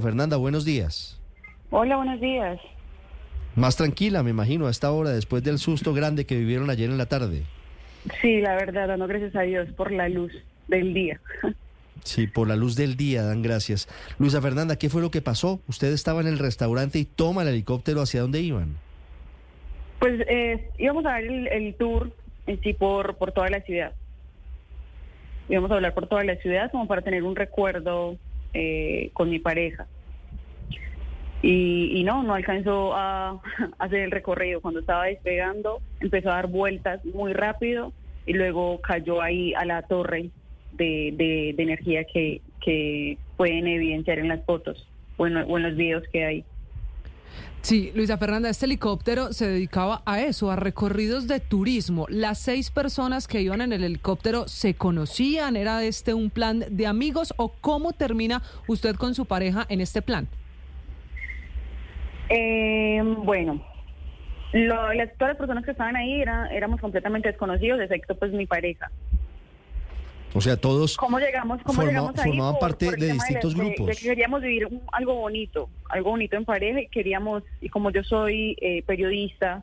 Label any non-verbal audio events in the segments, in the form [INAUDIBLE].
Fernanda, buenos días. Hola, buenos días. Más tranquila, me imagino, a esta hora, después del susto grande que vivieron ayer en la tarde. Sí, la verdad, dando gracias a Dios por la luz del día. Sí, por la luz del día, dan gracias. Luisa Fernanda, ¿qué fue lo que pasó? Usted estaba en el restaurante y toma el helicóptero, ¿hacia dónde iban? Pues eh, íbamos a dar el, el tour en sí por, por toda la ciudad. Íbamos a hablar por toda la ciudad como para tener un recuerdo eh, con mi pareja. Y, y no, no alcanzó [LAUGHS] a, hacer el recorrido. Cuando estaba despegando, empezó a dar vueltas muy rápido y luego cayó ahí a la torre de, energía que, que pueden evidenciar en las fotos o en, o en los videos que hay. Sí, Luisa Fernanda, este helicóptero se dedicaba a eso, a recorridos de turismo. Las seis personas que iban en el helicóptero se conocían, era este un plan de amigos o cómo termina usted con su pareja en este plan. Eh, bueno, lo- las, todas las personas que estaban ahí era, éramos completamente desconocidos, excepto pues mi pareja. O sea, todos... ¿Cómo llegamos, cómo Forma- llegamos ahí? formaban parte de distintos de- de grupos. que queríamos vivir un- algo bonito, algo bonito en pareja y queríamos, y como yo soy eh, periodista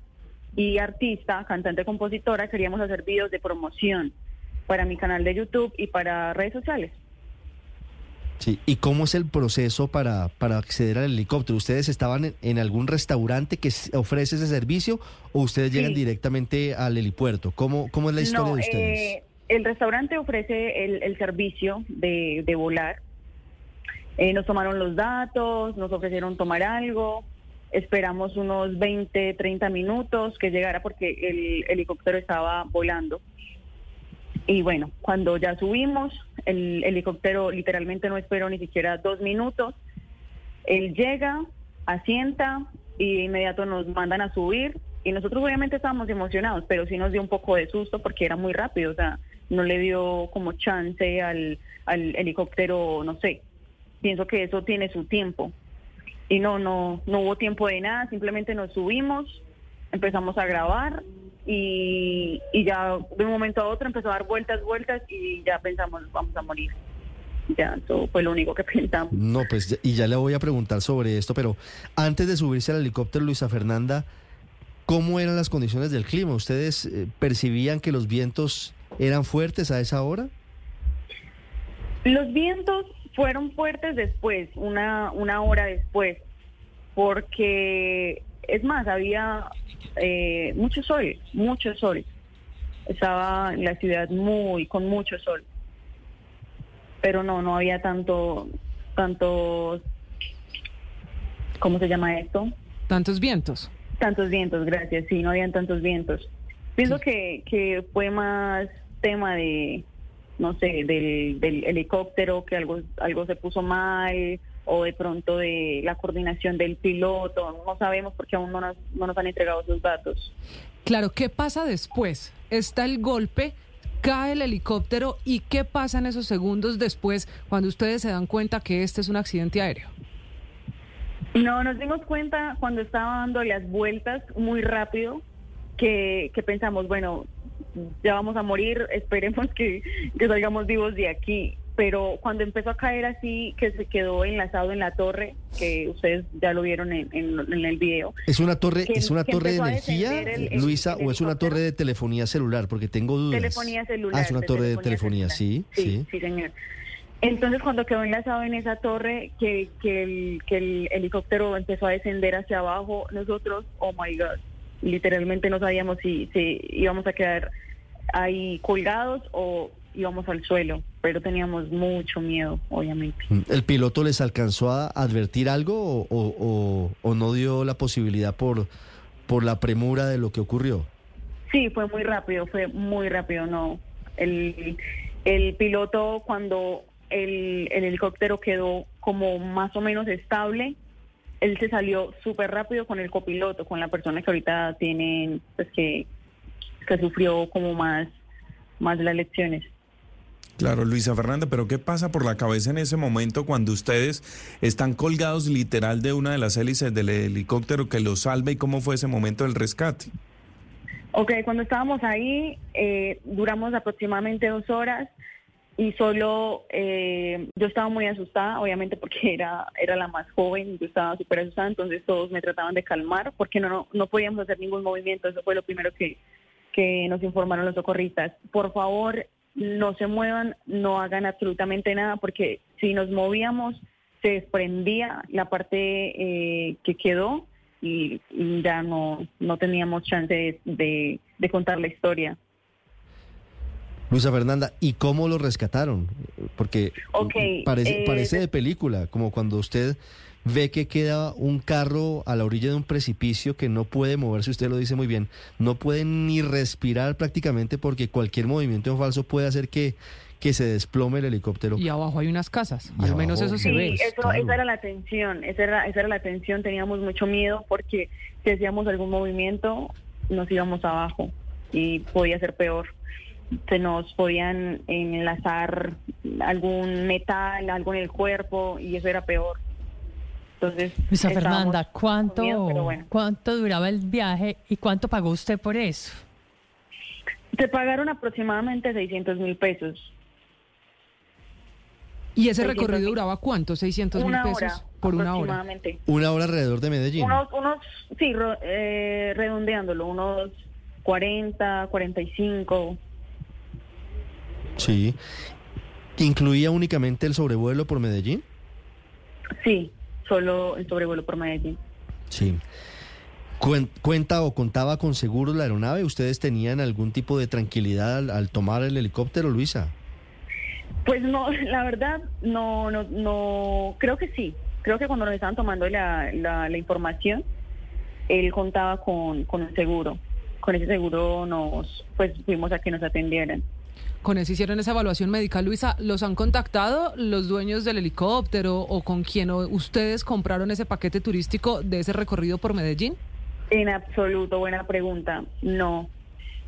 y artista, cantante, compositora, queríamos hacer videos de promoción para mi canal de YouTube y para redes sociales. Sí. ¿Y cómo es el proceso para, para acceder al helicóptero? ¿Ustedes estaban en, en algún restaurante que ofrece ese servicio o ustedes llegan Sí. directamente al helipuerto? ¿Cómo, cómo es la historia No, de ustedes? eh, el restaurante ofrece el, el servicio de, volar. Eh, nos tomaron los datos, nos ofrecieron tomar algo, esperamos unos 20, 30 minutos que llegara porque el helicóptero estaba volando. Y bueno, cuando ya subimos, el helicóptero literalmente no esperó ni siquiera dos minutos. Él llega, asienta y de inmediato nos mandan a subir. Y nosotros obviamente estábamos emocionados, pero sí nos dio un poco de susto porque era muy rápido. O sea, no le dio como chance al, al helicóptero, no sé. Pienso que eso tiene su tiempo. Y no, no, no hubo tiempo de nada, simplemente nos subimos, empezamos a grabar y, y ya de un momento a otro empezó a dar vueltas, vueltas y ya pensamos, vamos a morir. Ya, eso fue lo único que [LAUGHS] pensamos. No, pues, y ya le voy a preguntar sobre esto, pero antes de subirse al helicóptero, Luisa Fernanda, ¿cómo eran las condiciones del clima? ¿Ustedes eh, percibían que los vientos eran fuertes a esa hora? Los vientos fueron fuertes después, una, una hora después, porque es más, había eh, mucho sol, mucho sol. Estaba en la ciudad muy, con mucho sol. Pero no, no había tanto, tanto, ¿cómo se llama esto? Tantos vientos. Tantos vientos, gracias. Sí, no habían tantos vientos. Pienso que, que fue más tema de, no sé, del, del helicóptero, que algo, algo se puso mal, o de pronto de la coordinación del piloto. No sabemos porque aún no nos, no nos han entregado sus datos. Claro, ¿qué pasa después? Está el golpe, cae el helicóptero y ¿qué pasa en esos segundos después cuando ustedes se dan cuenta que este es un accidente aéreo? No, nos dimos cuenta cuando estaba dando las vueltas muy rápido que, que pensamos, bueno, ya vamos a morir, esperemos que, que salgamos vivos de aquí. Pero cuando empezó a caer así, que se quedó enlazado en la torre, que ustedes ya lo vieron en, en- en el video. ¿Es una torre, Que- es una torre de energía, el- Luisa, el o es una torre de telefonía celular? Porque tengo dudas. Telefonía celular. Ah, es una de torre de telefonía, sí. sí. Sí, señor. Entonces, cuando quedó enlazado en esa torre, que, que, el, que el helicóptero empezó a descender hacia abajo, nosotros, oh my God, literalmente no sabíamos si, si íbamos a quedar ahí colgados o íbamos al suelo, pero teníamos mucho miedo, obviamente. ¿El piloto les alcanzó a advertir algo o, o- o- o no dio la posibilidad por, por la premura de lo que ocurrió? Sí, fue muy rápido, fue muy rápido, no. El, el piloto cuando el, el helicóptero quedó como más o menos estable, él se salió súper rápido con el copiloto, con la persona que ahorita tienen, pues que, que sufrió como más, más las lecciones. Claro, Luisa Fernanda, pero ¿qué pasa por la cabeza en ese momento cuando ustedes están colgados literal de una de las hélices del helicóptero que los salva y cómo fue ese momento del rescate? Ok, cuando estábamos ahí, eh, duramos aproximadamente dos horas. Y solo eh, yo estaba muy asustada, obviamente porque era, era la más joven, yo estaba súper asustada, entonces todos me trataban de calmar porque no, no, no podíamos hacer ningún movimiento, eso fue lo primero que, que nos informaron los socorristas. Por favor, no se muevan, no hagan absolutamente nada porque si nos movíamos se desprendía la parte eh, que quedó y, ya no, no teníamos chance de, de contar la historia. Luisa Fernanda, ¿y cómo lo rescataron? Porque parece, eh, parece de película, como cuando usted ve que queda un carro a la orilla de un precipicio que no puede moverse, usted lo dice muy bien, no puede ni respirar prácticamente porque cualquier movimiento en falso puede hacer que, que se desplome el helicóptero. Y abajo hay unas casas, Y al menos abajo- eso se Sí, ve. eso, claro. esa era la tensión, esa era, esa era la tensión, teníamos mucho miedo porque si hacíamos algún movimiento nos íbamos abajo y podía ser peor. Se nos podían enlazar algún metal, algo en el cuerpo y eso era peor. Entonces, Luisa Fernanda, ¿cuánto, miedo, bueno. ¿cuánto duraba el viaje y cuánto pagó usted por eso? Se pagaron aproximadamente 600 mil pesos. ¿Y ese 600 recorrido duraba cuánto? ¿600 mil pesos hora por una hora? aproximadamente. Una hora alrededor de Medellín. Unos, unos, sí, ro- eh, redondeándolo, unos 40, 45. Sí. ¿Incluía únicamente el sobrevuelo por Medellín? Sí, solo el sobrevuelo por Medellín. Sí. Cuen- ¿Cuenta o contaba con seguros la aeronave? ¿Ustedes tenían algún tipo de tranquilidad al, al tomar el helicóptero, Luisa? Pues no, [LAUGHS] la verdad, no, no, no, creo que sí. Creo que cuando nos estaban tomando la, la, la información, él contaba con, con un seguro. Con ese seguro nos, pues fuimos a que nos atendieran. Con eso hicieron esa evaluación médica. Luisa, ¿los han contactado los dueños del helicóptero o con quien o- ustedes compraron ese paquete turístico de ese recorrido por Medellín? En absoluto, buena pregunta. No,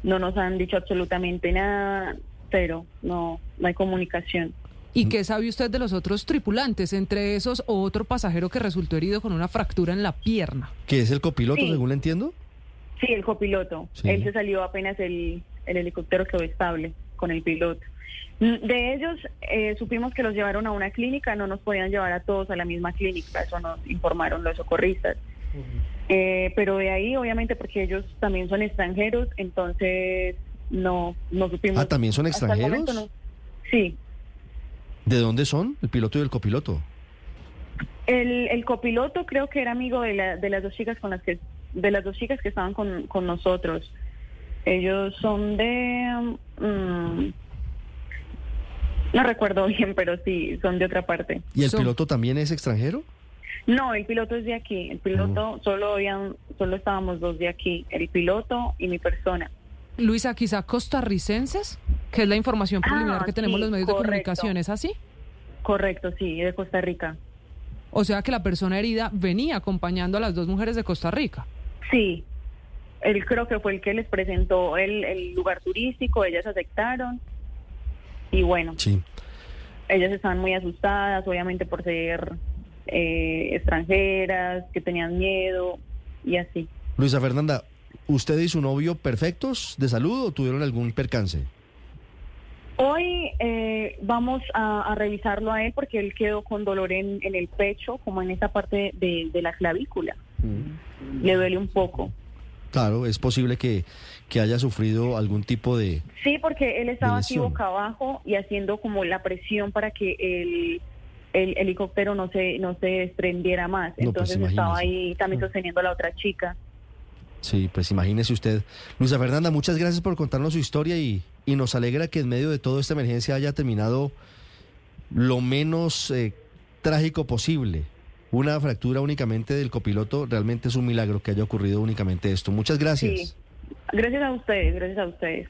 no nos han dicho absolutamente nada, pero no, no hay comunicación. ¿Y qué sabe usted de los otros tripulantes, entre esos otro pasajero que resultó herido con una fractura en la pierna? ¿Que es el copiloto, Sí. según le entiendo? Sí, el copiloto. Sí. Él se salió apenas el, el helicóptero quedó estable con el piloto. Mm, De ellos eh, supimos que los llevaron a una clínica, no nos podían llevar a todos a la misma clínica, eso nos informaron los socorristas. Eh, pero de ahí, obviamente, porque ellos también son extranjeros, entonces no, no supimos. Ah, ¿también son extranjeros? momento no. Sí. ¿De dónde son? El piloto y el copiloto. El, el copiloto creo que era amigo de, la, de las dos chicas con las que de las dos chicas que estaban con, con nosotros. Ellos son de mm, no recuerdo [LAUGHS] bien, pero sí son de otra parte. ¿Y el piloto también es extranjero? No, el piloto es de aquí. El piloto solo habían solo estábamos dos de aquí, el piloto y mi persona. Luisa, quizá costarricenses, que es la información preliminar Ah, que tenemos sí, los medios de comunicación, ¿es así? Correcto, sí, de Costa Rica. O sea que la persona herida venía acompañando a las dos mujeres de Costa Rica. Sí. Él creo que fue el que les presentó el, el lugar turístico, ellas aceptaron. Y bueno, Sí. ellas estaban muy asustadas, obviamente por ser eh, extranjeras, que tenían miedo y así. Luisa Fernanda, ¿usted y su novio perfectos de salud o tuvieron algún percance? Hoy eh, vamos a, a revisarlo a él porque él quedó con dolor en, en el pecho, como en esa parte de, de la clavícula. Le duele un poco. Claro, es posible que, que haya sufrido algún tipo de... Sí, porque él estaba así boca abajo y haciendo como la presión para que el, el helicóptero no se no se desprendiera más. No, pues, Entonces estaba ahí también sosteniendo a la otra chica. Sí, pues imagínese usted. Luisa Fernanda, muchas gracias por contarnos su historia y, y nos alegra que en medio de toda esta emergencia haya terminado lo menos eh, trágico posible. Una fractura únicamente del copiloto, realmente es un milagro que haya ocurrido únicamente esto. Muchas gracias. Gracias a ustedes, gracias a ustedes.